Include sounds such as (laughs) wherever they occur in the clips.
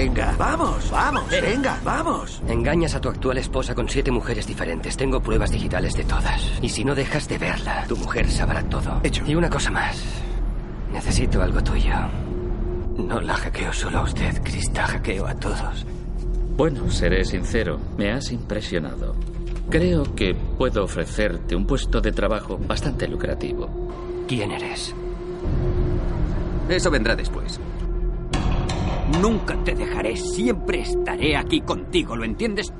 Venga, vamos, vamos, venga, vamos. Engañas a tu actual esposa con siete mujeres diferentes. Tengo pruebas digitales de todas. Y si no dejas de verla, tu mujer sabrá todo. Hecho. Y una cosa más. Necesito algo tuyo. No la hackeo solo a usted, Krista. Hackeo a todos. Bueno, seré sincero. Me has impresionado. Creo que puedo ofrecerte un puesto de trabajo bastante lucrativo. ¿Quién eres? Eso vendrá después. Nunca te dejaré, siempre estaré aquí contigo, ¿lo entiendes?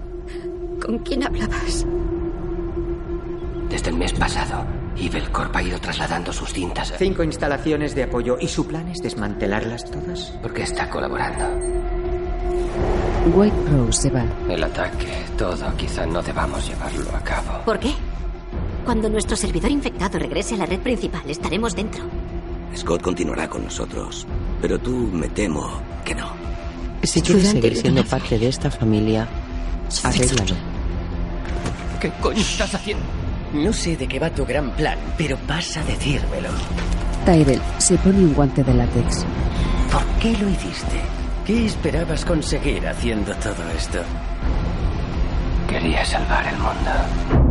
¿Con quién hablabas? Desde el mes pasado, Corp ha ido trasladando sus cintas. Cinco instalaciones de apoyo. ¿Y su plan es desmantelarlas todas? Porque está colaborando. White Rose se va. El ataque, todo, quizá no debamos llevarlo a cabo. ¿Por qué? Cuando nuestro servidor infectado regrese a la red principal, estaremos dentro. Scott continuará con nosotros, pero tú me temo que no. Si quieres seguir siendo parte de esta familia, arréglalo. ¿Qué coño estás haciendo? No sé de qué va tu gran plan, pero pasa a decírmelo. Tyrell se pone un guante de látex. ¿Por qué lo hiciste? ¿Qué esperabas conseguir haciendo todo esto? Quería salvar el mundo.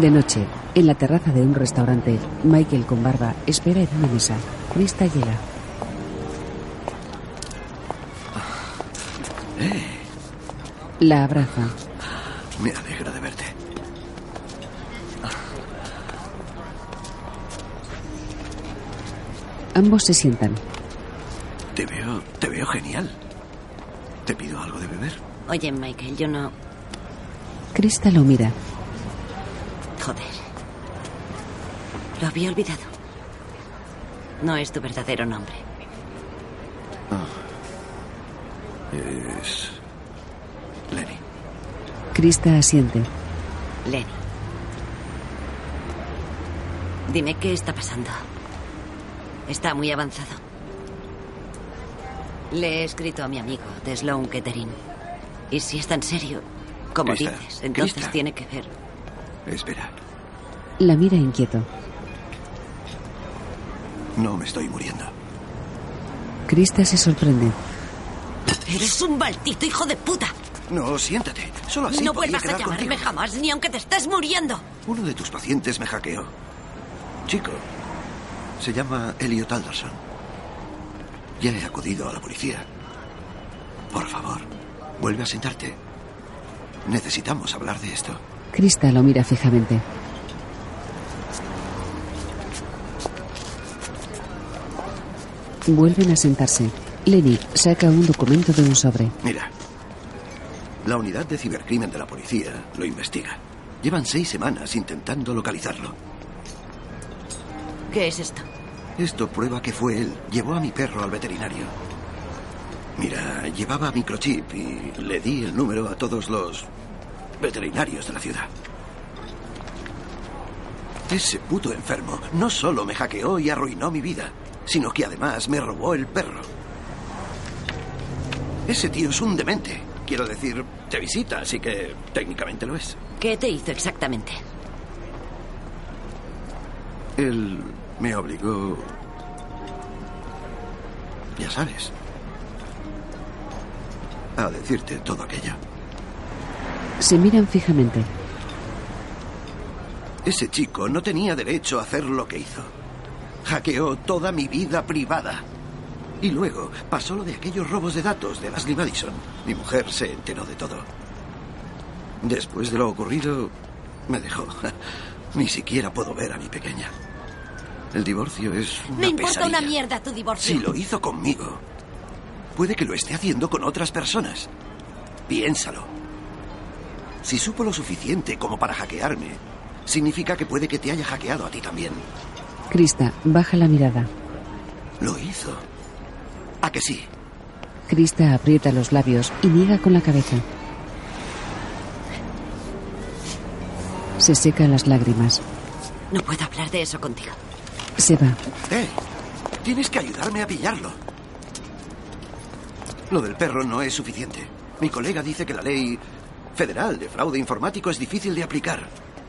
De noche, en la terraza de un restaurante, Michael con barba espera en una mesa. Krista llega. Eh, La abraza. me alegro de verte. Ambos se sientan. Te veo, te veo genial. ¿Te pido algo de beber? Oye, Michael, yo no... Krista lo mira. Joder. Lo había olvidado. No es tu verdadero nombre. Es. Lenny. Krista asiente. Lenny. Dime qué está pasando. Está muy avanzado. Le he escrito a mi amigo de Sloan Kettering. Y si es tan serio, como Krista, dices, entonces Krista. tiene que ver. Espera, La mira inquieto. no me estoy muriendo. Krista se sorprende. Eres un maldito hijo de puta. No, siéntate. Solo así no vuelvas a llamarme contigo. jamás, ni aunque te estés muriendo. Uno de tus pacientes me hackeó. Chico, se llama Elliot Alderson. Ya he acudido a la policía. Por favor, vuelve a sentarte. Necesitamos hablar de esto. Krista lo mira fijamente. Vuelven a sentarse. Lenny saca un documento de un sobre. Mira, la unidad de cibercrimen de la policía lo investiga. Llevan seis semanas intentando localizarlo. ¿Qué es esto? Esto prueba que fue él. Llevó a mi perro al veterinario. Mira, llevaba microchip y le di el número a todos los veterinarios de la ciudad. Ese puto enfermo no solo me hackeó y arruinó mi vida, sino que además me robó el perro. Ese tío es un demente. Quiero decir, te visita, así que técnicamente lo es. ¿Qué te hizo exactamente? Él me obligó... Ya sabes. A decirte todo aquello. Se miran fijamente. Ese chico no tenía derecho a hacer lo que hizo. Hackeó toda mi vida privada. Y luego pasó lo de aquellos robos de datos de Leslie Madison. Mi mujer se enteró de todo. Después de lo ocurrido, me dejó. (laughs) Ni siquiera puedo ver a mi pequeña. El divorcio es una Me importa pesadilla. una mierda tu divorcio. Si lo hizo conmigo, puede que lo esté haciendo con otras personas. Piénsalo. Si supo lo suficiente como para hackearme, significa que puede que te haya hackeado a ti también. Krista baja la mirada. Lo hizo. ¿A que sí? Krista aprieta los labios y niega con la cabeza. Se seca las lágrimas. No puedo hablar de eso contigo. Se va. ¡Eh! Tienes que ayudarme a pillarlo. Lo del perro no es suficiente. Mi colega dice que la ley federal de fraude informático es difícil de aplicar,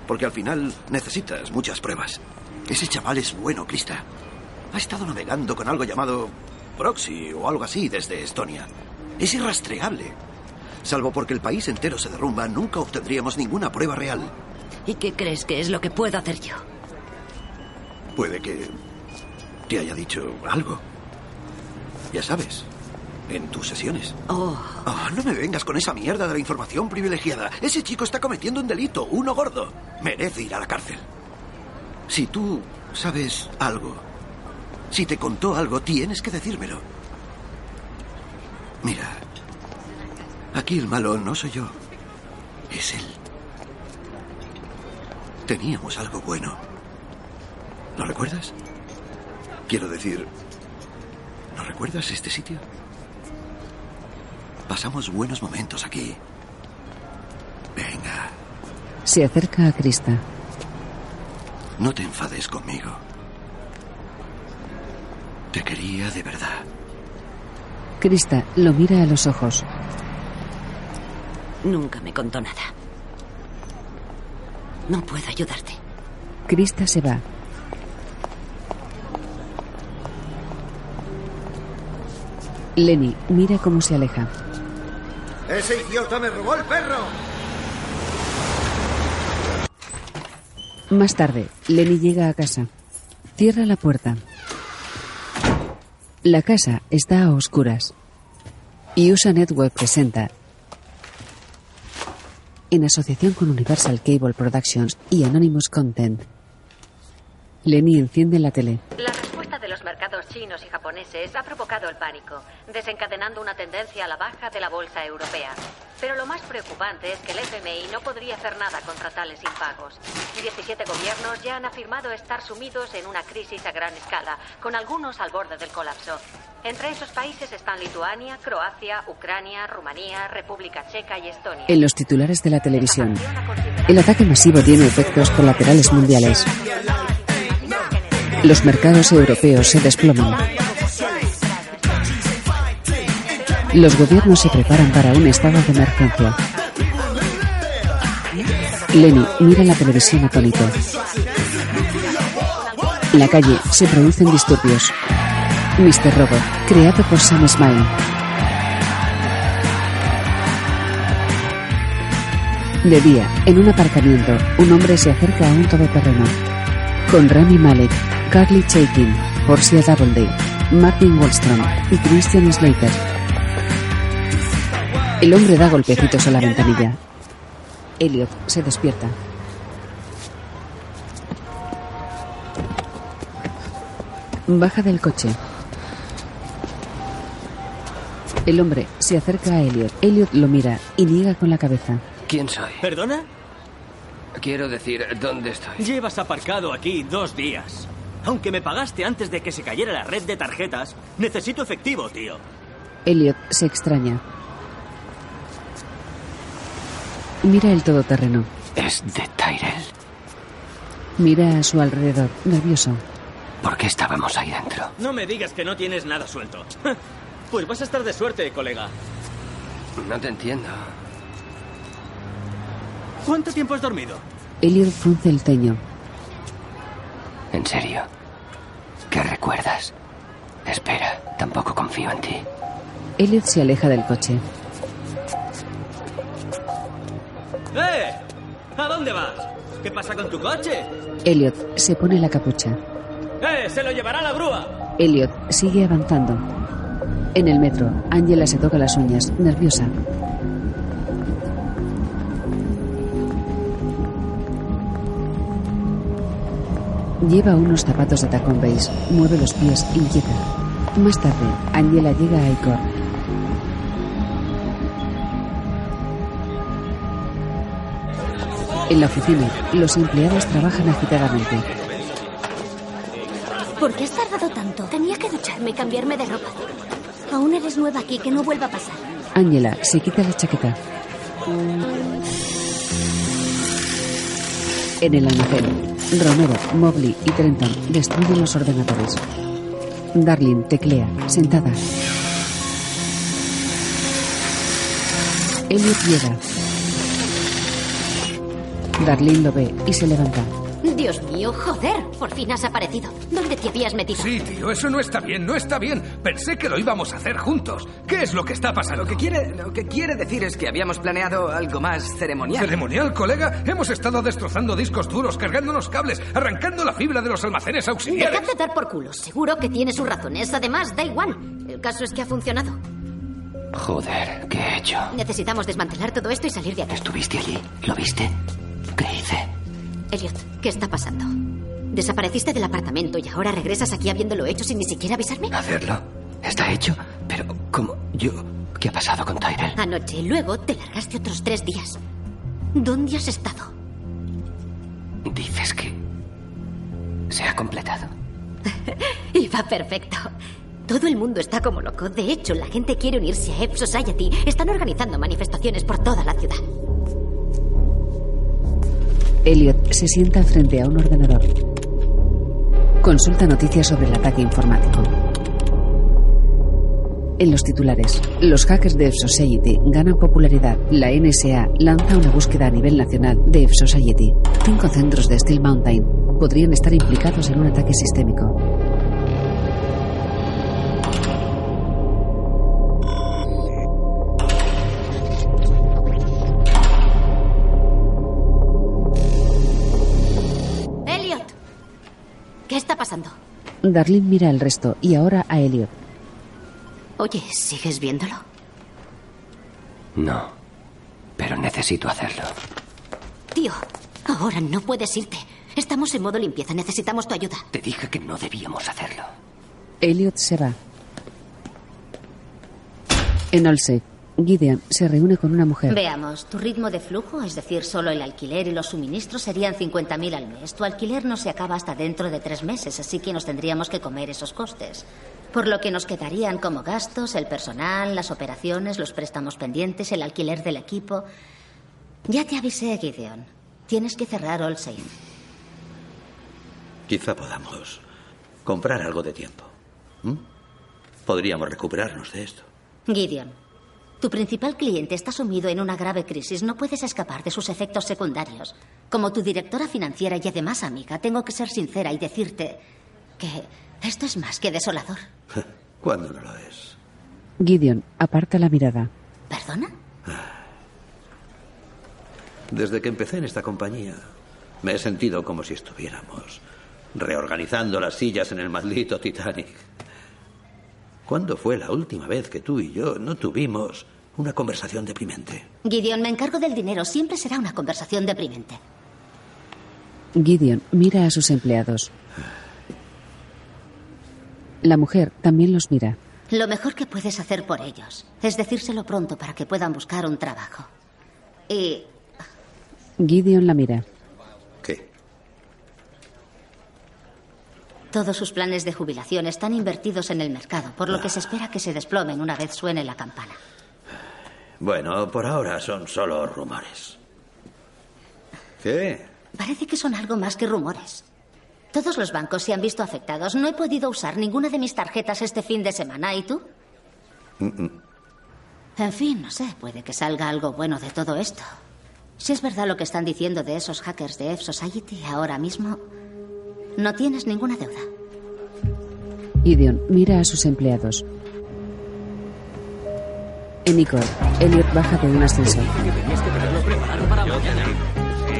porque al final necesitas muchas pruebas. Ese chaval es bueno, Krista. Ha estado navegando con algo llamado Proxy o algo así desde Estonia. Es irrastreable. Salvo porque el país entero se derrumba, nunca obtendríamos ninguna prueba real. ¿Y qué crees que es lo que puedo hacer yo? Puede que te haya dicho algo. Ya sabes, en tus sesiones. Oh, Ah, no me vengas con esa mierda de la información privilegiada. Ese chico está cometiendo un delito, uno gordo. Merece ir a la cárcel. Si tú sabes algo, si te contó algo, tienes que decírmelo. Mira, aquí el malo no soy yo, es él. Teníamos algo bueno. ¿Lo recuerdas? Quiero decir, ¿no recuerdas este sitio? Pasamos buenos momentos aquí. Venga, Se acerca a Krista. no te enfades conmigo. Te quería de verdad. Krista lo mira a los ojos. nunca me contó nada. No puedo ayudarte. Krista se va. Lenny mira cómo se aleja. ¡Ese idiota me robó el perro! Más tarde, Lenny llega a casa. Cierra la puerta. La casa está a oscuras. Y USA Network presenta, en asociación con Universal Cable Productions y Anonymous Content. Lenny enciende la tele. La los mercados chinos y japoneses ha provocado el pánico, desencadenando una tendencia a la baja de la bolsa europea. Pero lo más preocupante es que el FMI no podría hacer nada contra tales impagos. 17 gobiernos ya han afirmado estar sumidos en una crisis a gran escala, con algunos al borde del colapso. Entre esos países están Lituania, Croacia, Ucrania, Rumanía, República Checa y Estonia. En los titulares de la televisión, el ataque masivo tiene efectos colaterales mundiales. Los mercados europeos se desploman. Los gobiernos se preparan para un estado de emergencia. Lenny mira la televisión atónito. En la calle se producen disturbios. Mr. Robot, creado por Sam Smile. De día, en un aparcamiento, un hombre se acerca a un todoterreno. Con Rami Malek, Carly Chaikin, Portia Doubleday, Martin Wallstrom y Christian Slater. El hombre da golpecitos a la ventanilla. Elliot se despierta. Baja del coche. El hombre se acerca a Elliot. Elliot lo mira y niega con la cabeza. ¿Quién soy? ¿Perdona? Quiero decir, ¿dónde estoy? Llevas aparcado aquí dos días. Aunque me pagaste antes de que se cayera la red de tarjetas, necesito efectivo, tío. Elliot se extraña. Mira el todoterreno. Es de Tyrell. Mira a su alrededor, nervioso. ¿Por qué estábamos ahí dentro? No me digas que no tienes nada suelto. (laughs) Pues vas a estar de suerte, colega. No te entiendo. ¿Cuánto tiempo has dormido? Elliot frunce el ceño. ¿En serio? ¿Qué recuerdas? Espera, tampoco confío en ti. Elliot se aleja del coche. ¡Eh! ¿A dónde vas? ¿Qué pasa con tu coche? Elliot se pone la capucha. ¡Eh! ¡Se lo llevará la grúa! Elliot sigue avanzando. En el metro, Angela se toca las uñas, nerviosa. Lleva unos zapatos de tacón beige, mueve los pies inquieta. Más tarde, Angela llega a Icor. En la oficina, los empleados trabajan agitadamente. ¿Por qué has tardado tanto? Tenía que ducharme y cambiarme de ropa. Aún eres nueva aquí, que no vuelva a pasar. Angela se quita la chaqueta. En el almacén, Romero, Mobley y Trenton destruyen los ordenadores. Darlene teclea, sentada. Elliot llega. Darlene lo ve y se levanta. Dios mío, joder, por fin has aparecido. ¿Dónde te habías metido? Sí, tío, eso no está bien, no está bien. Pensé que lo íbamos a hacer juntos. ¿Qué es lo que está pasando? Lo que quiere, lo que quiere decir es que habíamos planeado algo más ceremonial. ¿Ceremonial, colega? Hemos estado destrozando discos duros, cargándonos cables, arrancando la fibra de los almacenes auxiliares. Dejad de dar por culo. Seguro que tiene sus razones. Además, da igual. El caso es que ha funcionado. Joder, ¿qué he hecho? Necesitamos desmantelar todo esto y salir de aquí. ¿Estuviste allí? ¿Lo viste? ¿Qué hice? Elliot, ¿qué está pasando? Desapareciste del apartamento y ahora regresas aquí habiéndolo hecho sin ni siquiera avisarme. ¿Hacerlo? ¿Está hecho? Pero, ¿cómo? Yo... ¿Qué ha pasado con Tyrell? Anoche y luego te largaste otros tres días. ¿Dónde has estado? Dices que... se ha completado. (laughs) Iba perfecto. Todo el mundo está como loco. De hecho, la gente quiere unirse a Ep Society. Están organizando manifestaciones por toda la ciudad. Elliot se sienta frente a un ordenador. Consulta noticias sobre el ataque informático. En los titulares, los hackers de F-Society ganan popularidad. La NSA lanza una búsqueda a nivel nacional de F-Society. Cinco centros de Steel Mountain podrían estar implicados en un ataque sistémico. Darlene mira al resto y ahora a Elliot. Oye, ¿sigues viéndolo? No. Pero necesito hacerlo. Tío, ahora no puedes irte. Estamos en modo limpieza. Necesitamos tu ayuda. Te dije que no debíamos hacerlo. Elliot se va. En Olsey, Gideon se reúne con una mujer. Veamos, tu ritmo de flujo, es decir, solo el alquiler y los suministros, serían 50.000 al mes. Tu alquiler no se acaba hasta dentro de tres meses, así que nos tendríamos que comer esos costes. Por lo que nos quedarían como gastos el personal, las operaciones, los préstamos pendientes, el alquiler del equipo. Ya te avisé, Gideon. Tienes que cerrar All Safe. Quizá podamos comprar algo de tiempo. ¿Mm? Podríamos recuperarnos de esto. Gideon, tu principal cliente está sumido en una grave crisis. No puedes escapar de sus efectos secundarios. Como tu directora financiera y además amiga, tengo que ser sincera y decirte que esto es más que desolador. (laughs) ¿Cuándo no lo es? Gideon aparta la mirada. ¿Perdona? Desde que empecé en esta compañía, me he sentido como si estuviéramos reorganizando las sillas en el maldito Titanic. ¿Cuándo fue la última vez que tú y yo no tuvimos una conversación deprimente? Gideon, me encargo del dinero. Siempre será una conversación deprimente. Gideon mira a sus empleados. La mujer también los mira. Lo mejor que puedes hacer por ellos es decírselo pronto para que puedan buscar un trabajo. Y Gideon la mira. ¿Qué? todos sus planes de jubilación están invertidos en el mercado, por lo que se espera que se desplomen una vez suene la campana. Bueno, por ahora son solo rumores. ¿Qué? Parece que son algo más que rumores. Todos los bancos se han visto afectados. No he podido usar ninguna de mis tarjetas este fin de semana. ¿Y tú? Mm, mm. En fin, no sé. Puede que salga algo bueno de todo esto. Si es verdad lo que están diciendo de esos hackers de F Society ahora mismo, no tienes ninguna deuda. Gideon mira a sus empleados. Elliot baja de un ascensor.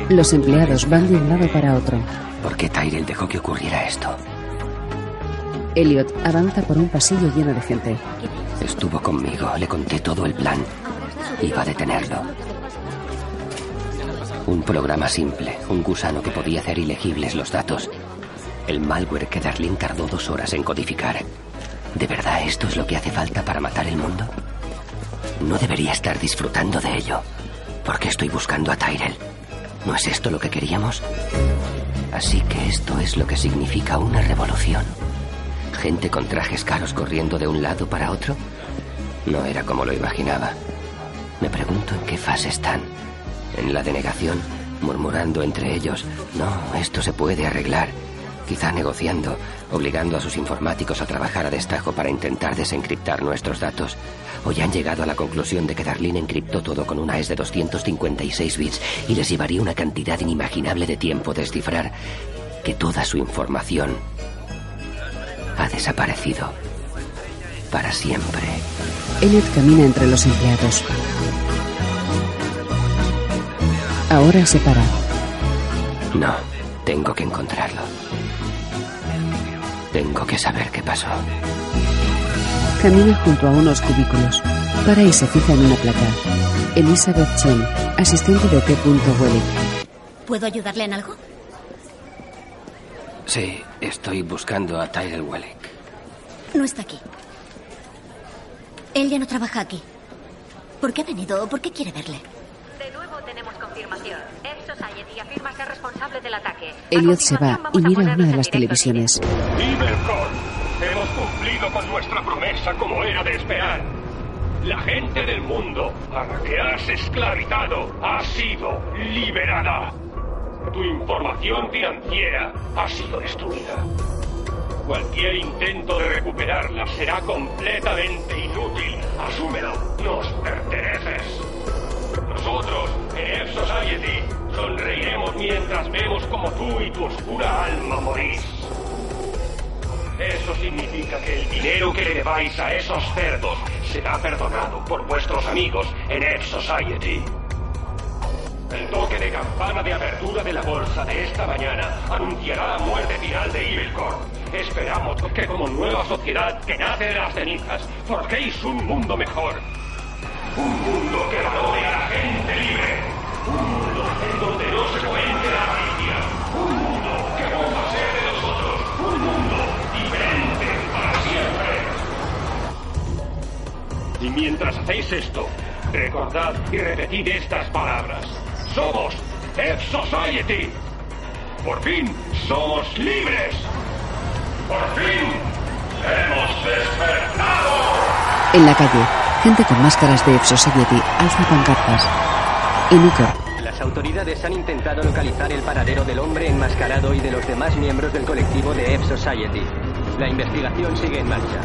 Los empleados van de un lado para otro. ¿Por qué Tyrell dejó que ocurriera esto? Elliot avanza por un pasillo lleno de gente. Estuvo conmigo, le conté todo el plan. Iba a detenerlo. Un programa simple, un gusano que podía hacer ilegibles los datos. El malware que Darlene tardó dos horas en codificar. ¿De verdad esto es lo que hace falta para matar el mundo? No debería estar disfrutando de ello. Porque estoy buscando a Tyrell. ¿No es esto lo que queríamos? Así que esto es lo que significa una revolución. Gente con trajes caros corriendo de un lado para otro. No era como lo imaginaba. Me pregunto en qué fase están. En la denegación, murmurando entre ellos, no, esto se puede arreglar. quizá negociando, obligando a sus informáticos a trabajar a destajo para intentar desencriptar nuestros datos. O ya han llegado a la conclusión de que Darlene encriptó todo con una AES de 256 bits y les llevaría una cantidad inimaginable de tiempo descifrar que toda su información ha desaparecido para siempre. Elliot camina entre los empleados. Ahora se para. No, tengo que encontrarlo. Tengo que saber qué pasó. Camina junto a unos cubículos. Para y se fija en una placa. Elizabeth Chen, asistente de T. Welly. ¿Puedo ayudarle en algo? Sí, estoy buscando a Tyrell Wellick. No está aquí. Él ya no trabaja aquí. ¿Por qué ha venido? ¿Por qué quiere verle? De nuevo tenemos confirmación. Ser responsable del ataque. Elliot se va y mira una de las televisiones. Ibercorn, hemos cumplido con nuestra promesa como era de esperar. La gente del mundo a la que has esclavizado ha sido liberada. Tu información financiera ha sido destruida. Cualquier intento de recuperarla será completamente inútil. Asúmelo, nos perteneces. Nosotros, en F Society, sonreiremos mientras vemos como tú y tu oscura alma morís. Eso significa que el dinero que le debáis a esos cerdos será perdonado por vuestros amigos en F Society. El toque de campana de apertura de la bolsa de esta mañana anunciará la muerte final de Evilcorp. Esperamos que como nueva sociedad que nace de las cenizas forjéis un mundo mejor. Un mundo que valore a la gente libre. Un mundo en donde no se cuente la avaricia. Un mundo que ser de nosotros. Un mundo diferente para siempre. Y mientras hacéis esto, recordad y repetid estas palabras. Somos F Society. Por fin somos libres. Por fin hemos despertado. En la calle, gente con máscaras de F Society alza pancartas. En Ucar, Las autoridades han intentado localizar el paradero del hombre enmascarado y de los demás miembros del colectivo de F Society. La investigación sigue en marcha.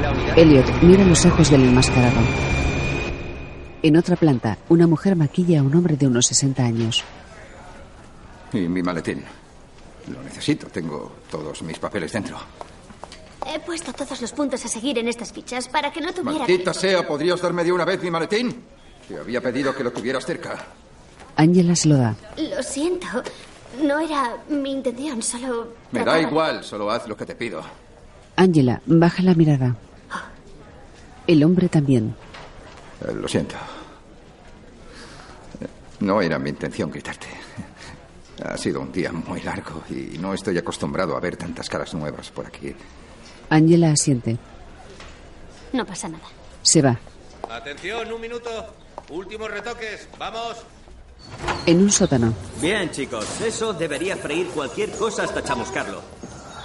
La unidad... Elliot mira los ojos del enmascarado. En otra planta, una mujer maquilla a un hombre de unos 60 años. Y mi maletín. Lo necesito. Tengo todos mis papeles dentro. He puesto todos los puntos a seguir en estas fichas para que no tuviera... Maldita sea, ¿podrías darme de una vez mi maletín? Te había pedido que lo tuvieras cerca. Angela se lo da. Lo siento. No era mi intención, solo... Me da igual, solo haz lo que te pido. Angela baja la mirada. El hombre también. Eh, Lo siento. No era mi intención gritarte. Ha sido un día muy largo y no estoy acostumbrado a ver tantas caras nuevas por aquí. Angela asiente. No pasa nada. Se va. Atención, un minuto. Últimos retoques. Vamos. En un sótano, Bien, chicos, eso debería freír cualquier cosa hasta chamuscarlo.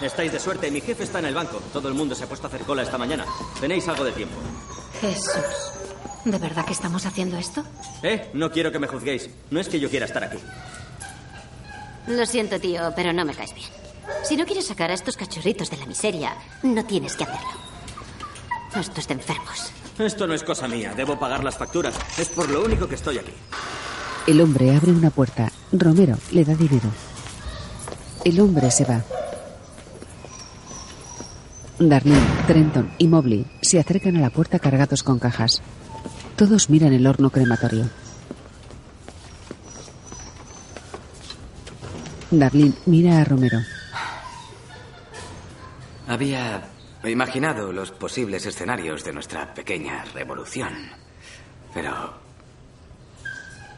Estáis de suerte, mi jefe está en el banco. Todo el mundo se ha puesto a hacer cola esta mañana. Tenéis algo de tiempo. Jesús. ¿De verdad que estamos haciendo esto? Eh, no quiero que me juzguéis. No es que yo quiera estar aquí. Lo siento, tío, pero no me caes bien. Si no quieres sacar a estos cachorritos de la miseria, no tienes que hacerlo. Esto es de enfermos. Esto no es cosa mía, debo pagar las facturas. Es por lo único que estoy aquí. el hombre abre una puerta. Romero le da dinero. El hombre se va. Darlene, Trenton y Mobley se acercan a la puerta cargados con cajas. Todos miran el horno crematorio. Darlene mira a Romero. Había imaginado los posibles escenarios de nuestra pequeña revolución. Pero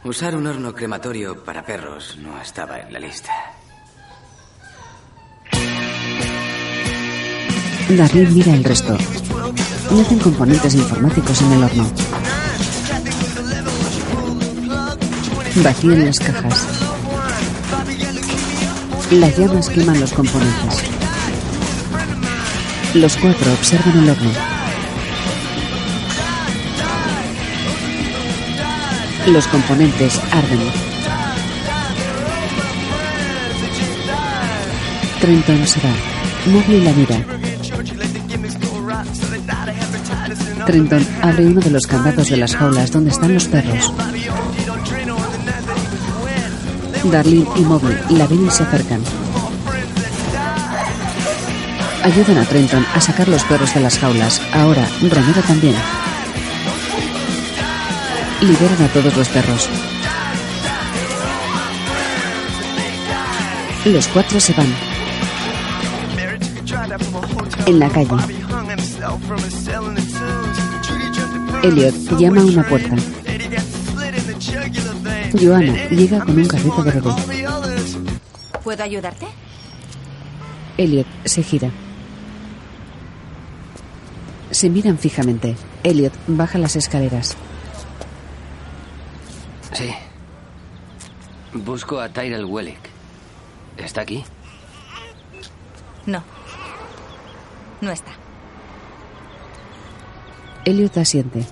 usar un horno crematorio para perros no estaba en la lista. Darlene mira el resto. Nacen componentes informáticos en el horno. Vacían las cajas. Las llamas queman los componentes. Los cuatro observan el horno. Los componentes arden. Trenton se va. Mowgli la mira. Trenton abre uno de los candados de las jaulas donde están los perros. Darlene y Mowgli la ven y se acercan. Ayudan a Trenton a sacar los perros de las jaulas. Ahora, Ramiro también. Liberan a todos los perros. Los cuatro se van. En la calle. Elliot llama a una puerta. Joanna llega con un carrito de bebé. ¿Puedo ayudarte? Elliot se gira. Se miran fijamente. Elliot baja las escaleras. Sí. Busco a Tyrell Wellick. ¿Está aquí? No. No está. Elliot asiente.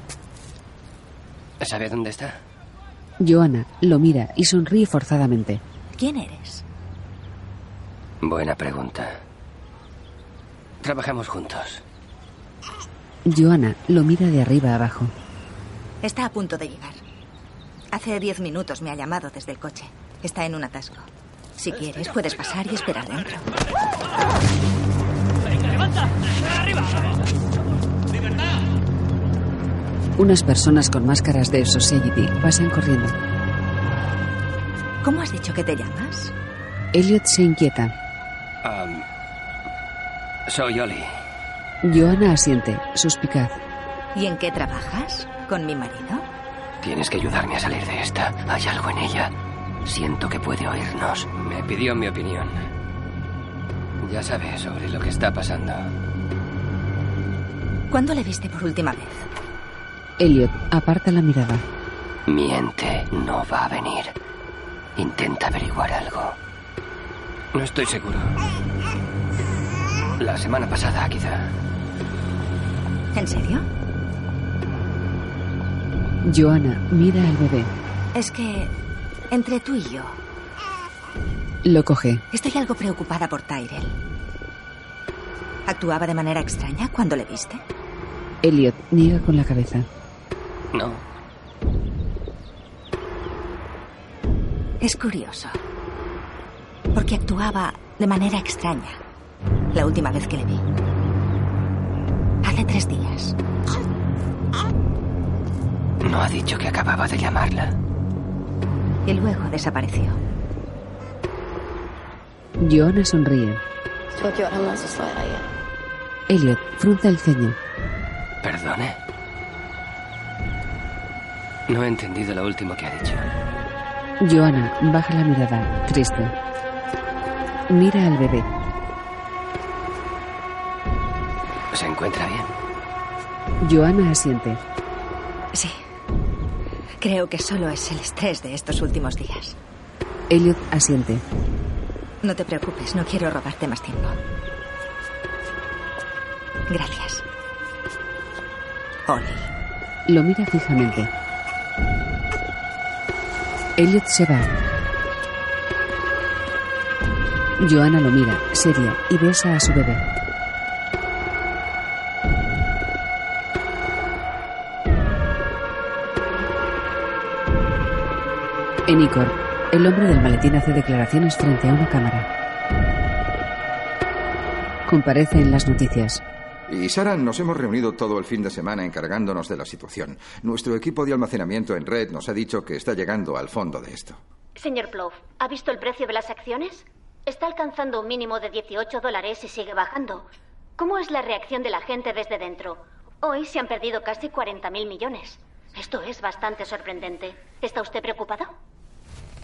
¿Sabe dónde está? Joanna lo mira y sonríe forzadamente. ¿Quién eres? Buena pregunta. Trabajamos juntos. Joanna lo mira de arriba a abajo. Está a punto de llegar. Hace diez minutos me ha llamado desde el coche. Está en un atasco. Si quieres, puedes pasar y esperar dentro. ¡Venga, levanta! ¡Arriba! Unas personas con máscaras de Society pasan corriendo. ¿Cómo has dicho que te llamas? Elliot se inquieta. Um, soy Oli. Joanna asiente, suspicaz. ¿Y en qué trabajas? ¿Con mi marido? Tienes que ayudarme a salir de esta. Hay algo en ella. Siento que puede oírnos. Me pidió mi opinión. Ya sabes sobre lo que está pasando. ¿Cuándo le viste por última vez? Elliot aparta la mirada. Miente, no va a venir. Intenta averiguar algo. No estoy seguro. La semana pasada, quizá. ¿En serio? Joanna mira al bebé. Es que entre tú y yo Lo coge. estoy algo preocupada por Tyrell. ¿Actuaba de manera extraña cuando le viste? Elliot niega con la cabeza. No. Es curioso. Porque actuaba de manera extraña la última vez que le vi. Hace tres días. No ha dicho que acababa de llamarla. Y luego desapareció. Joanna sonríe. Elliot frunce el ceño. ¿Perdone? No he entendido lo último que ha dicho. Joanna baja la mirada, triste. Mira al bebé. ¿Se encuentra bien? Joanna asiente. Sí. Creo que solo es el estrés de estos últimos días. Elliot asiente. No te preocupes, no quiero robarte más tiempo. Gracias. Oli. Lo mira fijamente. Elliot se va. Joanna lo mira, seria, y besa a su bebé. En Icor, el hombre del maletín hace declaraciones frente a una cámara. Comparece en las noticias. Y Sara, nos hemos reunido todo el fin de semana encargándonos de la situación. Nuestro equipo de almacenamiento en red nos ha dicho que está llegando al fondo de esto. Señor Plouffe, ¿ha visto el precio de las acciones? Está alcanzando un mínimo de 18 dólares y sigue bajando. ¿Cómo es la reacción de la gente desde dentro? Hoy se han perdido casi 40.000 millones. Esto es bastante sorprendente. ¿Está usted preocupado?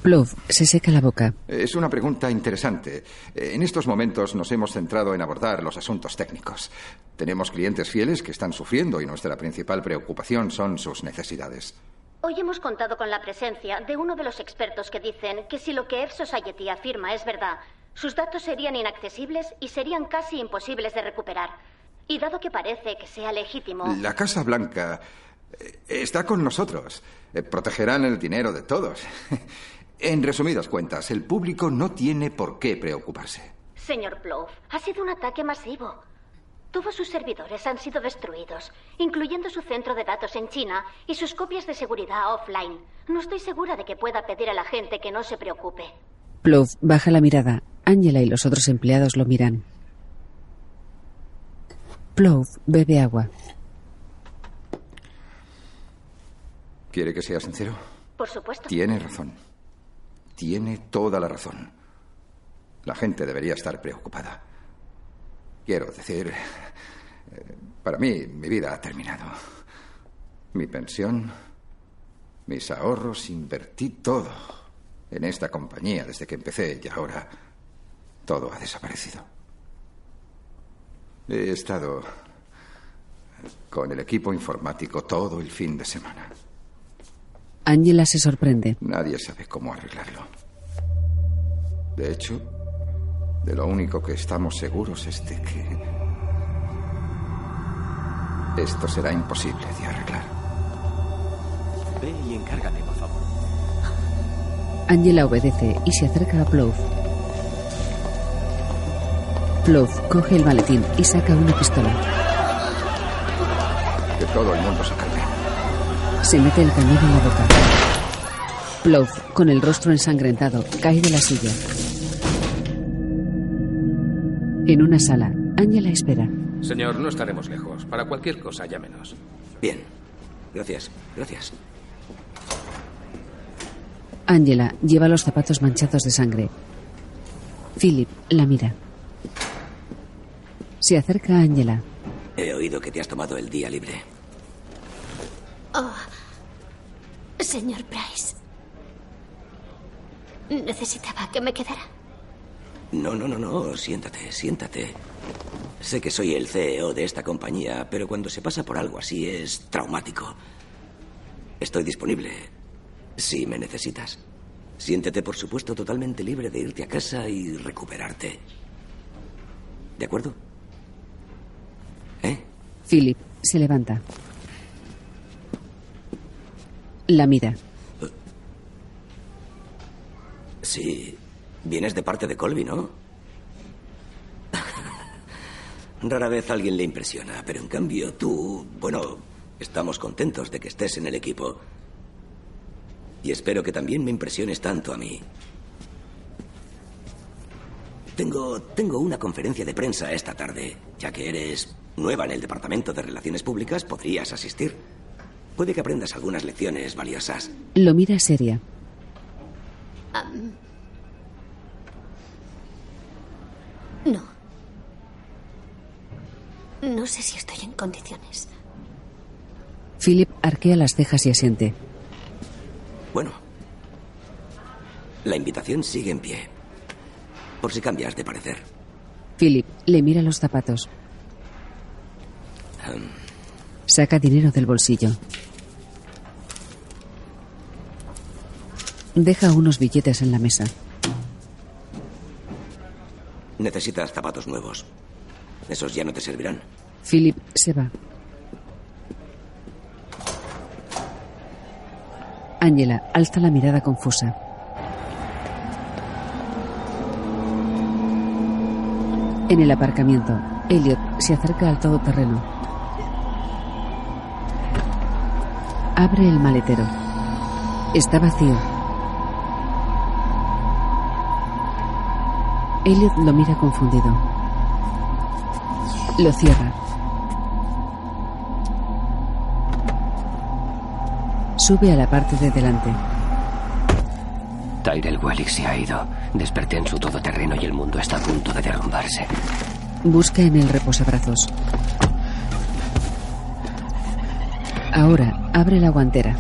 Plov se seca la boca. Es una pregunta interesante. En estos momentos nos hemos centrado en abordar los asuntos técnicos. Tenemos clientes fieles que están sufriendo y nuestra principal preocupación son sus necesidades. Hoy hemos contado con la presencia de uno de los expertos que dicen que si lo que Earth Society afirma es verdad, sus datos serían inaccesibles y serían casi imposibles de recuperar. Y dado que parece que sea legítimo. La Casa Blanca eh, está con nosotros. Eh, Protegerán el dinero de todos. (laughs) En resumidas cuentas, el público no tiene por qué preocuparse. Señor Plouf, ha sido un ataque masivo. Todos sus servidores han sido destruidos, incluyendo su centro de datos en China y sus copias de seguridad offline. No estoy segura de que pueda pedir a la gente que no se preocupe. Plouf baja la mirada. Angela y los otros empleados lo miran. Plouf bebe agua. ¿Quiere que sea sincero? Por supuesto. Tiene razón. Tiene toda la razón. La gente debería estar preocupada. Quiero decir, eh, para mí mi vida ha terminado. Mi pensión, mis ahorros, invertí todo en esta compañía desde que empecé y ahora todo ha desaparecido. He estado con el equipo informático todo el fin de semana. Angela se sorprende. Nadie sabe cómo arreglarlo. De hecho, de lo único que estamos seguros es de que esto será imposible de arreglar. Ve y encárgate, por favor. Angela obedece y se acerca a Plouf. Plouf coge el maletín y saca una pistola. Que todo el mundo se calme. Se mete el cañón en la boca. Plouf, con el rostro ensangrentado, cae de la silla. En una sala, Angela espera. Señor, no estaremos lejos. Para cualquier cosa, llámenos. Bien. Gracias, gracias. Angela lleva los zapatos manchados de sangre. Philip la mira. Se acerca a Angela. He oído que te has tomado el día libre. Oh, señor Price. Necesitaba que me quedara. No, no, no, no. Siéntate, siéntate. Sé que soy el CEO de esta compañía, pero cuando se pasa por algo así es traumático. Estoy disponible si me necesitas. Siéntete, por supuesto, totalmente libre de irte a casa y recuperarte. ¿De acuerdo? ¿Eh? Philip se levanta. La mira. Sí. Vienes de parte de Colby, ¿no? Rara vez alguien le impresiona, pero en cambio tú, bueno, estamos contentos de que estés en el equipo. Y espero que también me impresiones tanto a mí. Tengo, tengo una conferencia de prensa esta tarde. Ya que eres nueva en el Departamento de Relaciones Públicas, podrías asistir. Puede que aprendas algunas lecciones valiosas. Lo mira seria. No. No sé si estoy en condiciones. Philip arquea las cejas y asiente. Bueno, la invitación sigue en pie. Por si cambias de parecer. Philip le mira los zapatos. Saca dinero del bolsillo. Deja unos billetes en la mesa. necesitas zapatos nuevos. Esos ya no te servirán. Philip se va. Angela alza la mirada confusa. En el aparcamiento, Elliot se acerca al todoterreno. Abre el maletero. Está vacío. Elliot lo mira confundido. Lo cierra. Sube a la parte de delante. Tyrell Wellick se ha ido. Desperté en su todoterreno y el mundo está a punto de derrumbarse. Busca en el reposabrazos. Ahora abre la guantera.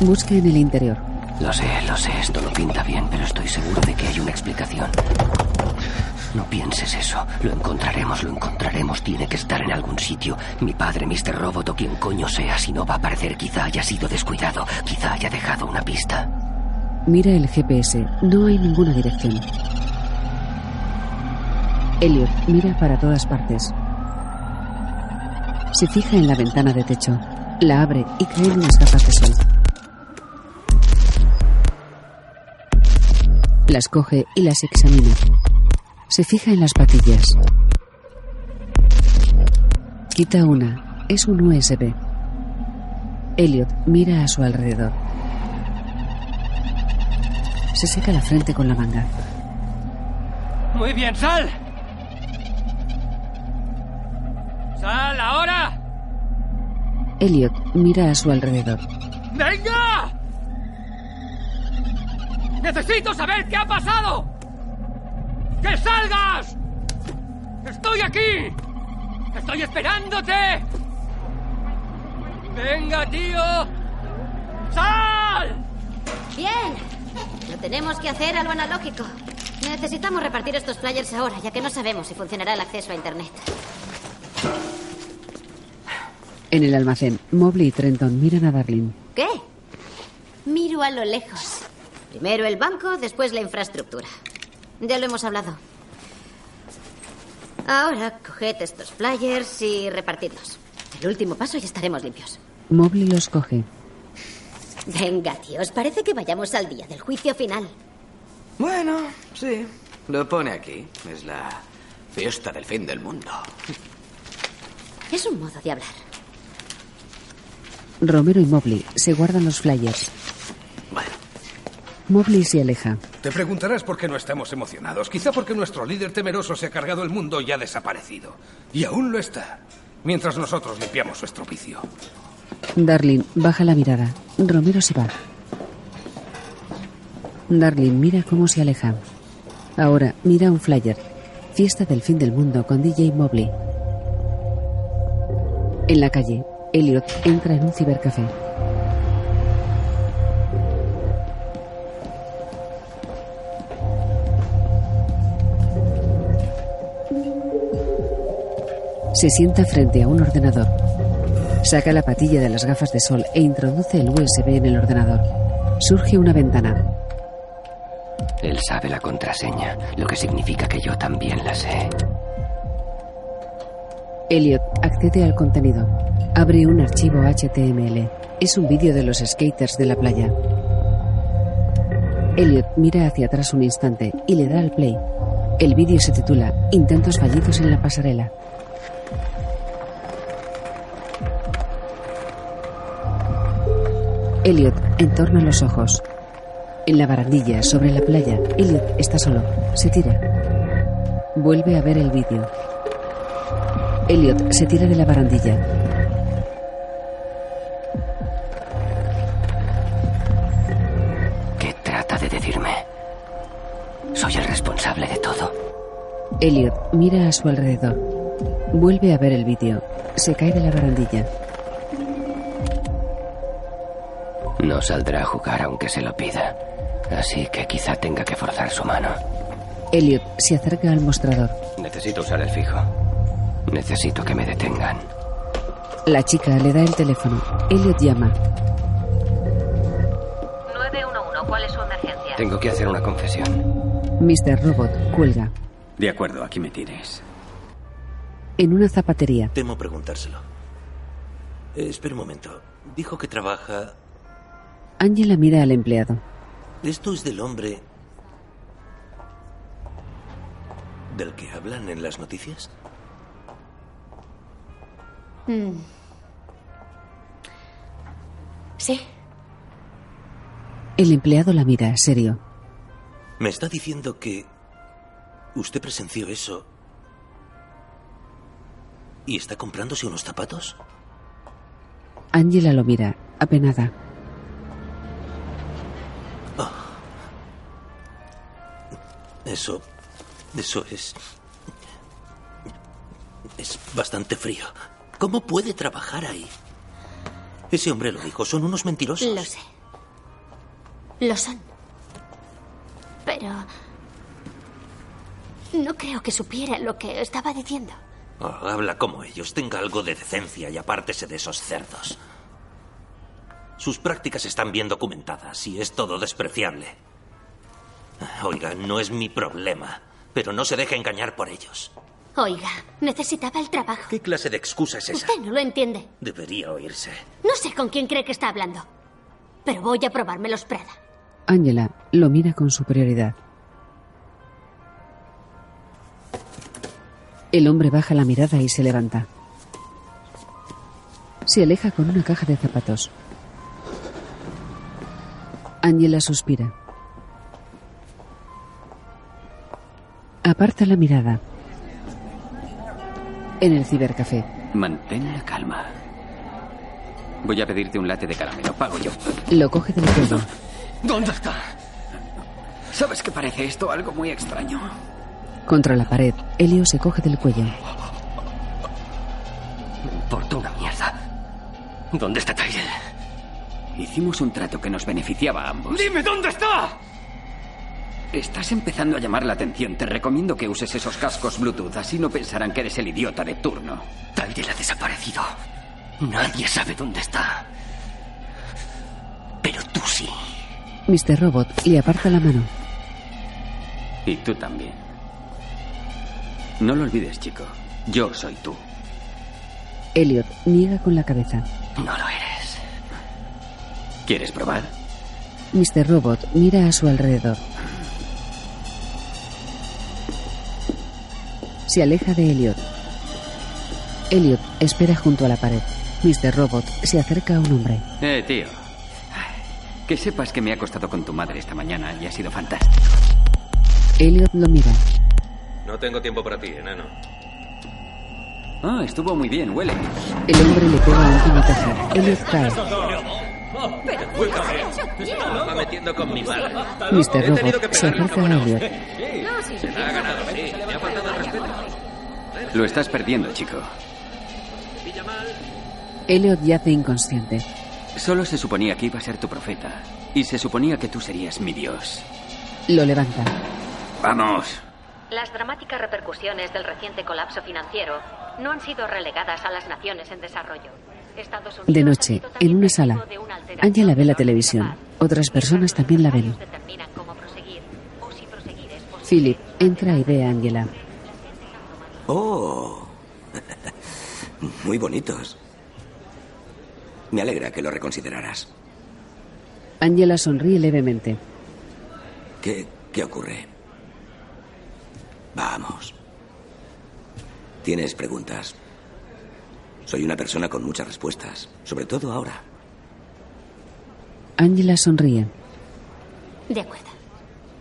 Busca en el interior. Lo sé, lo sé, esto no pinta bien, pero estoy seguro de que hay una explicación. No pienses eso. Lo encontraremos, lo encontraremos. Tiene que estar en algún sitio. Mi padre, Mr. Robot o quien coño sea, si no va a aparecer, quizá haya sido descuidado. Quizá haya dejado una pista. Mira el GPS. No hay ninguna dirección. Elliot mira para todas partes. Se fija en la ventana de techo. La abre y cae unas gafas de sol. Las coge y las examina. Se fija en las patillas. Quita una. Es un USB. Elliot mira a su alrededor. Se seca la frente con la manga. Muy bien, sal. Sal ahora. Elliot mira a su alrededor. ¡Venga! ¡Necesito saber qué ha pasado! ¡Que salgas! ¡Estoy aquí! ¡Estoy esperándote! ¡Venga, tío! ¡Sal! Bien. Lo tenemos que hacer a lo analógico. Necesitamos repartir estos flyers ahora, ya que no sabemos si funcionará el acceso a Internet. En el almacén, Mobley y Trenton miran a Darlene. ¿Qué? Miro a lo lejos. Primero el banco, después la infraestructura. Ya lo hemos hablado. Ahora, coged estos flyers y repartidlos. El último paso y estaremos limpios. Mobley los coge. Venga, tíos, parece que vayamos al día del juicio final. Bueno, sí. Lo pone aquí. Es la fiesta del fin del mundo. Es un modo de hablar. Romero y Mobley se guardan los flyers. Mobley se aleja. Te preguntarás por qué no estamos emocionados. Quizá porque nuestro líder temeroso se ha cargado el mundo y ha desaparecido. Y aún lo está. Mientras nosotros limpiamos su estropicio. Darlene baja la mirada. Romero se va. Darlene mira cómo se aleja. Ahora mira un flyer. Fiesta del fin del mundo con DJ Mobley. En la calle, Elliot entra en un cibercafé. Se sienta frente a un ordenador. Saca la patilla de las gafas de sol e introduce el USB en el ordenador. Surge una ventana. Él sabe la contraseña, lo que significa que yo también la sé. Elliot accede al contenido. Abre un archivo HTML. Es un vídeo de los skaters de la playa. Elliot mira hacia atrás un instante y le da al play. El vídeo se titula Intentos fallidos en la pasarela. Elliot entorna los ojos. En la barandilla, sobre la playa, Elliot está solo. Se tira. Vuelve a ver el vídeo. Elliot se tira de la barandilla. ¿Qué trata de decirme? Soy el responsable de todo. Elliot mira a su alrededor. Vuelve a ver el vídeo. Se cae de la barandilla. No saldrá a jugar aunque se lo pida. Así que quizá tenga que forzar su mano. Elliot se acerca al mostrador. Necesito usar el fijo. Necesito que me detengan. La chica le da el teléfono. Elliot llama. 911, ¿cuál es su emergencia? Tengo que hacer una confesión. Mr. Robot cuelga. De acuerdo, aquí me tienes. En una zapatería. Temo preguntárselo. Eh, espera un momento. Dijo que trabaja. Angela mira al empleado. ¿Esto es del hombre del que hablan en las noticias? Mm. Sí. El empleado la mira, serio. ¿Me está diciendo que usted presenció eso y está comprándose unos zapatos? Angela lo mira, apenada. Eso. Eso es. Es bastante frío. ¿Cómo puede trabajar ahí? Ese hombre lo dijo, son unos mentirosos. Lo sé. Lo son. Pero... No creo que supiera lo que estaba diciendo. Oh, habla como ellos, tenga algo de decencia y apártese de esos cerdos. Sus prácticas están bien documentadas y es todo despreciable. Oiga, no es mi problema, pero no se deje engañar por ellos. Oiga, necesitaba el trabajo. ¿Qué clase de excusa es esa? Usted no lo entiende. Debería oírse. No sé con quién cree que está hablando. Pero voy a probarme los Prada. Angela lo mira con superioridad. El hombre baja la mirada y se levanta. Se aleja con una caja de zapatos. Angela suspira. Aparta la mirada. En el cibercafé. Mantén la calma. Voy a pedirte un late de caramelo. Pago yo. Lo coge del cuello. ¿Dónde está? ¿Sabes que parece esto algo muy extraño? Contra la pared, Helio se coge del cuello. Me importa una mierda. ¿Dónde está Tyrell? Hicimos un trato que nos beneficiaba a ambos. ¡Dime dónde está! Estás empezando a llamar la atención. Te recomiendo que uses esos cascos Bluetooth. Así no pensarán que eres el idiota de turno. Tyrell ha desaparecido. Nadie sabe dónde está. Pero tú sí. Mr. Robot le aparta la mano. Y tú también. No lo olvides, chico. Yo soy tú. Elliot niega con la cabeza. No lo eres. ¿Quieres probar? Mr. Robot mira a su alrededor. Se aleja de Elliot. Elliot espera junto a la pared. Mr. Robot se acerca a un hombre. Eh, tío. Que sepas que me he acostado con tu madre esta mañana y ha sido fantástico. Elliot lo mira. No tengo tiempo para ti, enano. Ah, estuvo muy bien, huele. El hombre le pega un puñetazo. Elliot cae. Va metiendo con mi madre. Mr. Robot se acerca a Elliot. Se la ha ganado, sí. Me ha faltado el respeto. Lo estás perdiendo, chico. Elliot yace inconsciente. Solo se suponía que iba a ser tu profeta. Y se suponía que tú serías mi dios. Lo levanta. Vamos. Las dramáticas repercusiones del reciente colapso financiero no han sido relegadas a las naciones en desarrollo. De noche, en una sala. Angela ve la televisión. Otras personas también la ven. Philip entra y ve a Angela. Oh. (laughs) Muy bonitos. Me alegra que lo reconsideraras. Angela sonríe levemente. ¿Qué, qué ocurre? Vamos. ¿Tienes preguntas? Soy una persona con muchas respuestas, sobre todo ahora. Angela sonríe. De acuerdo.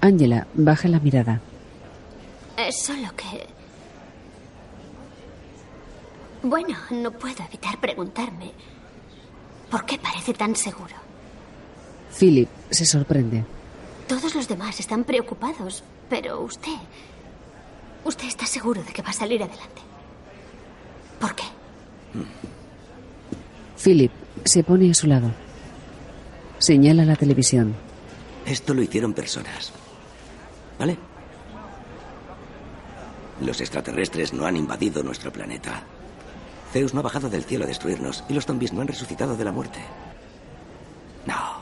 Angela baja la mirada. Es solo que... Bueno, no puedo evitar preguntarme por qué parece tan seguro. Philip se sorprende. Todos los demás están preocupados, pero usted... Usted está seguro de que va a salir adelante. ¿Por qué? Philip se pone a su lado. Señala la televisión. Esto lo hicieron personas. ¿Vale? Los extraterrestres no han invadido nuestro planeta. Zeus no ha bajado del cielo a destruirnos y los zombies no han resucitado de la muerte. No.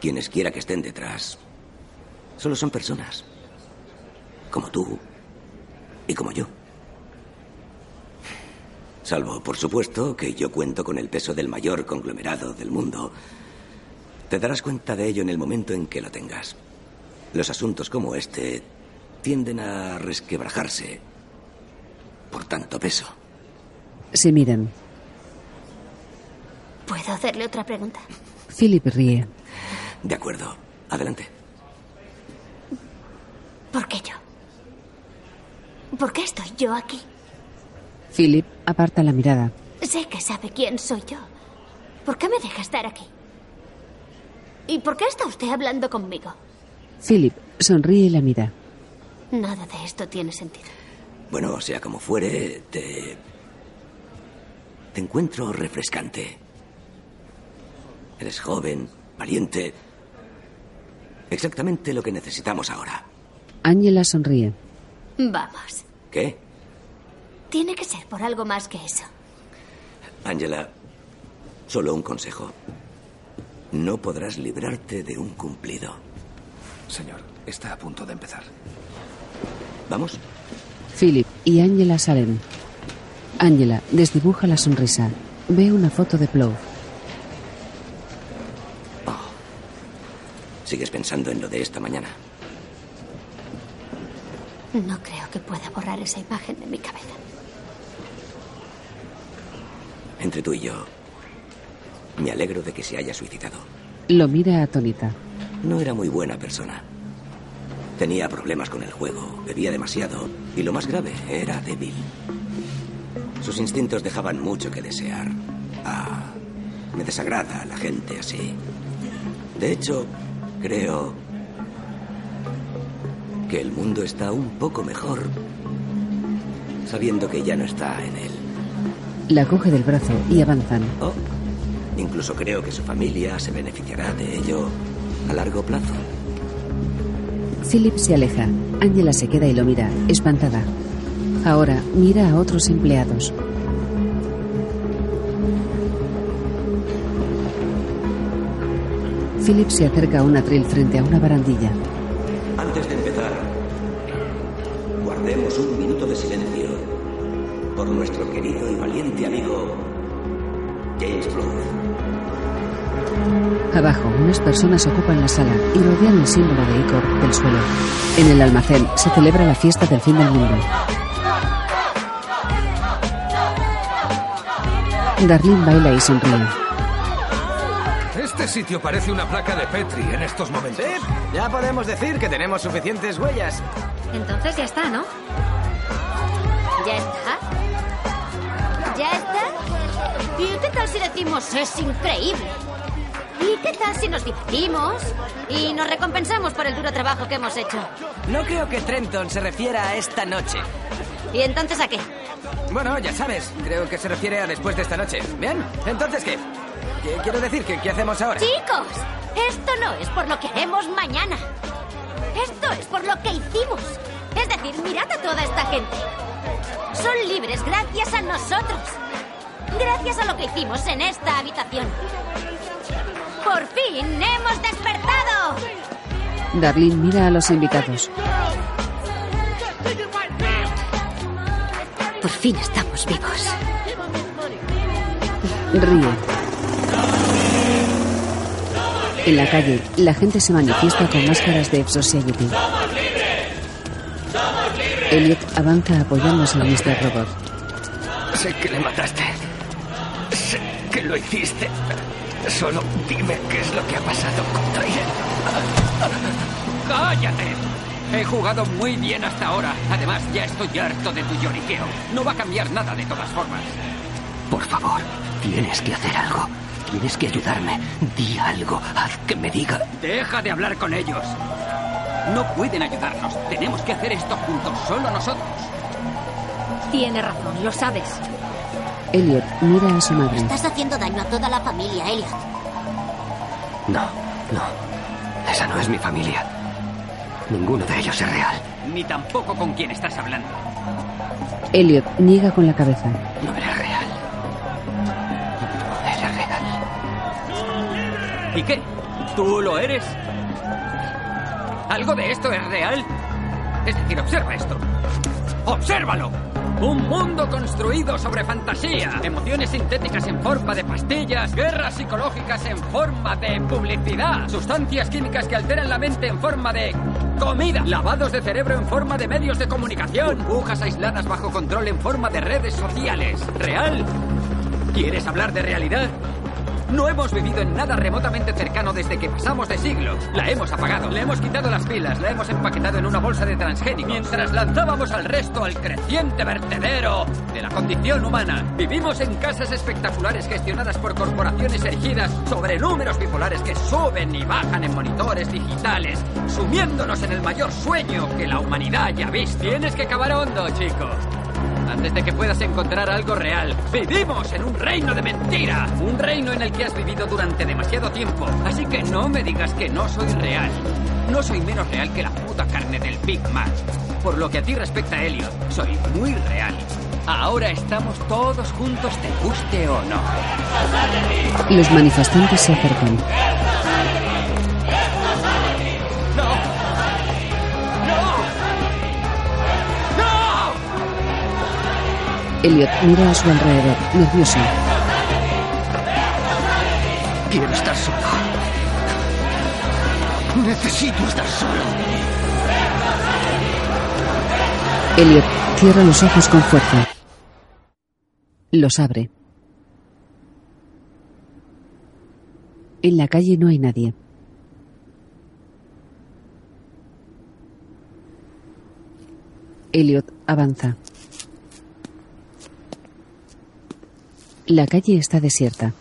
Quienes quiera que estén detrás, solo son personas. Como tú y como yo. Salvo, por supuesto, que yo cuento con el peso del mayor conglomerado del mundo. Te darás cuenta de ello en el momento en que lo tengas. Los asuntos como este tienden a resquebrajarse por tanto peso. Se miran. ¿Puedo hacerle otra pregunta? Philip ríe. De acuerdo. Adelante. ¿Por qué yo? ¿Por qué estoy yo aquí? Philip aparta la mirada. Sé que sabe quién soy yo. ¿Por qué me deja estar aquí? ¿Y por qué está usted hablando conmigo? Philip sonríe y la mira. Nada de esto tiene sentido. Bueno, sea como fuere, te. Te encuentro refrescante. Eres joven, valiente. Exactamente lo que necesitamos ahora. Angela sonríe. Vamos. ¿Qué? Tiene que ser por algo más que eso. Angela, solo un consejo. No podrás librarte de un cumplido. Señor, está a punto de empezar. ¿Vamos? Philip y Angela salen. Angela desdibuja la sonrisa. Ve una foto de Plow. Sigues pensando en lo de esta mañana. No creo que pueda borrar esa imagen de mi cabeza. Entre tú y yo, me alegro de que se haya suicidado. Lo mira atónita. No era muy buena persona. Tenía problemas con el juego, bebía demasiado y lo más grave, era débil. Sus instintos dejaban mucho que desear. Ah, me desagrada la gente así. De hecho, creo que el mundo está un poco mejor sabiendo que ya no está en él. La coge del brazo y avanzan. Oh, incluso creo que su familia se beneficiará de ello a largo plazo. Philip se aleja. Angela se queda y lo mira, espantada. Ahora mira a otros empleados. Philip se acerca a un atril frente a una barandilla. Valiente amigo James Bluth. Abajo, unas personas ocupan la sala y rodean el símbolo de Icor del suelo. En el almacén se celebra la fiesta del fin del mundo. Darlene baila y sonríe. Este sitio parece una placa de Petri en estos momentos. Sí, ya podemos decir que tenemos suficientes huellas. Entonces ya está, ¿no? ¿Ya está? ¿Y qué tal si decimos es increíble? ¿Y qué tal si nos divertimos y nos recompensamos por el duro trabajo que hemos hecho? No creo que Trenton se refiera a esta noche. ¿Y entonces a qué? Bueno, ya sabes, creo que se refiere a después de esta noche. ¿Bien? ¿Entonces qué? ¿Qué quiero decir? ¿Qué, qué hacemos ahora? Chicos, esto no es por lo que haremos mañana. Esto es por lo que hicimos. Es decir, mirad a toda esta gente. Son libres gracias a nosotros. Gracias a lo que hicimos en esta habitación. Por fin hemos despertado. Darlene mira a los invitados. Por fin estamos vivos. Ríe. En la calle, la gente se manifiesta con máscaras de Society. Elliot avanza apoyándose en Mr. Robot. Sé que le mataste. Lo hiciste. Solo dime qué es lo que ha pasado con Tyler. ¡Cállate! He jugado muy bien hasta ahora. Además, ya estoy harto de tu lloriqueo. No va a cambiar nada de todas formas. Por favor, tienes que hacer algo. Tienes que ayudarme. Di algo. Haz que me diga. Deja de hablar con ellos. No pueden ayudarnos. Tenemos que hacer esto juntos, solo nosotros. Tiene razón, lo sabes. Elliot mira a su madre. Estás haciendo daño a toda la familia, Elliot. No, no. Esa no es mi familia. Ninguno de ellos es real. Ni tampoco con quien estás hablando. Elliot niega con la cabeza. No eres real. No eres real. ¿Y qué? ¿Tú lo eres? ¿Algo de esto es real? Es decir, observa esto. ¡Obsérvalo! Un mundo construido sobre fantasía. Emociones sintéticas en forma de pastillas. Guerras psicológicas en forma de publicidad. Sustancias químicas que alteran la mente en forma de comida. Lavados de cerebro en forma de medios de comunicación. Burbujas aisladas bajo control en forma de redes sociales. ¿Real? ¿Quieres hablar de realidad? No hemos vivido en nada remotamente cercano desde que pasamos de siglo. La hemos apagado, le hemos quitado las pilas, la hemos empaquetado en una bolsa de transgénicos. Mientras lanzábamos al resto al creciente vertedero de la condición humana. Vivimos en casas espectaculares gestionadas por corporaciones erigidas sobre números bipolares que suben y bajan en monitores digitales, sumiéndonos en el mayor sueño que la humanidad ya ha visto. Tienes que cavar hondo, chico. Antes de que puedas encontrar algo real. Vivimos en un reino de mentira. Un reino en el que has vivido durante demasiado tiempo. Así que no me digas que no soy real. No soy menos real que la puta carne del Big Mac. Por lo que a ti respecta, Elliot, soy muy real. Ahora estamos todos juntos, te guste o no. Los manifestantes se acercan. Elliot mira a su alrededor, nervioso. Quiero estar solo. Necesito estar solo. Elliot cierra los ojos con fuerza. Los abre. En la calle no hay nadie. Elliot avanza. La calle está desierta.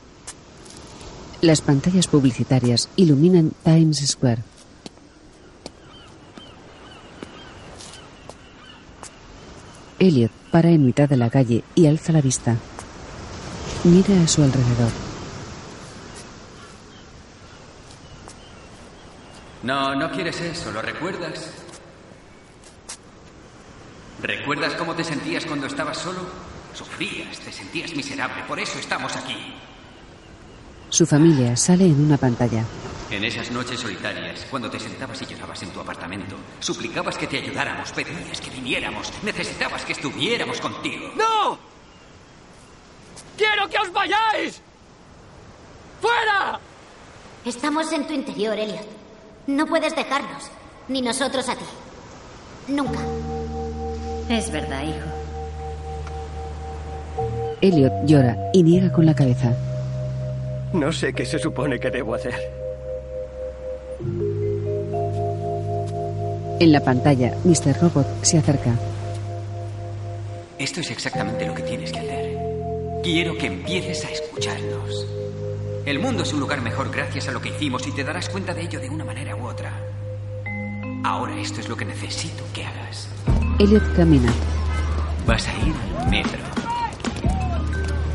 Las pantallas publicitarias iluminan Times Square. Elliot para en mitad de la calle y alza la vista. Mira a su alrededor. No, no quieres eso, ¿lo recuerdas? ¿Recuerdas cómo te sentías cuando estabas solo? Sufrías, te sentías miserable, por eso estamos aquí. Su familia sale en una pantalla. En esas noches solitarias, cuando te sentabas y llorabas en tu apartamento, suplicabas que te ayudáramos, pedías que viniéramos, necesitabas que estuviéramos contigo. ¡No! ¡Quiero que os vayáis! ¡Fuera! Estamos en tu interior, Elliot. No puedes dejarnos, ni nosotros a ti. Nunca. Es verdad, hijo. Elliot llora y niega con la cabeza. No sé qué se supone que debo hacer. En la pantalla, Mr. Robot se acerca. Esto es exactamente lo que tienes que hacer. Quiero que empieces a escucharnos. El mundo es un lugar mejor gracias a lo que hicimos y te darás cuenta de ello de una manera u otra. Ahora esto es lo que necesito que hagas. Elliot camina. Vas a ir al metro.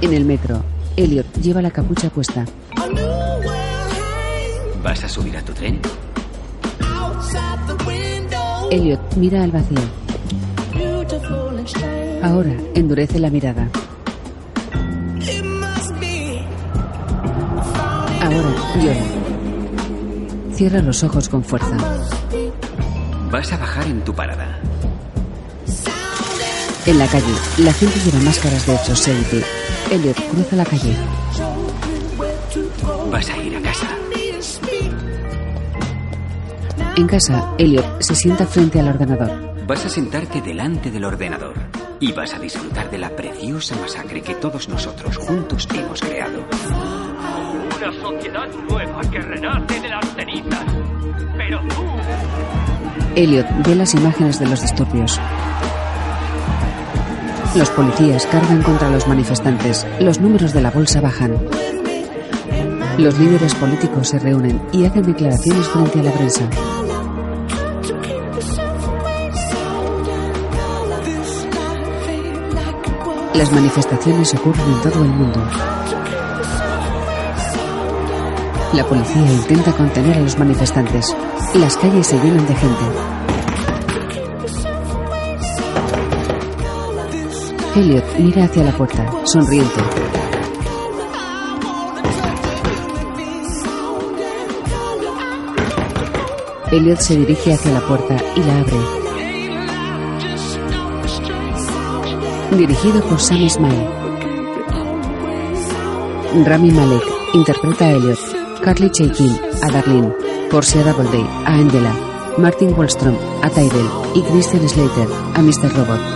En el metro, Elliot lleva la capucha puesta. ¿Vas a subir a tu tren? Elliot mira al vacío. Ahora endurece la mirada. Ahora llora. Cierra los ojos con fuerza. Vas a bajar en tu parada. En la calle, la gente lleva máscaras de Society. Elliot cruza la calle. Vas a ir a casa. En casa, Elliot se sienta frente al ordenador. Vas a sentarte delante del ordenador y vas a disfrutar de la preciosa masacre que todos nosotros juntos hemos creado. Una sociedad nueva que renace de las cenizas. Pero tú... Elliot ve las imágenes de los disturbios. Los policías cargan contra los manifestantes. Los números de la bolsa bajan. Los líderes políticos se reúnen y hacen declaraciones frente a la prensa. Las manifestaciones ocurren en todo el mundo. La policía intenta contener a los manifestantes. Las calles se llenan de gente. Elliot mira hacia la puerta, sonriente. Elliot se dirige hacia la puerta y la abre. Dirigido por Sam Ismail. Rami Malek interpreta a Elliot, Carly Chaikin a Darlene, Portia Doubleday a Angela, Martin Wallstrom a Tyrell y Christian Slater a Mr. Robot.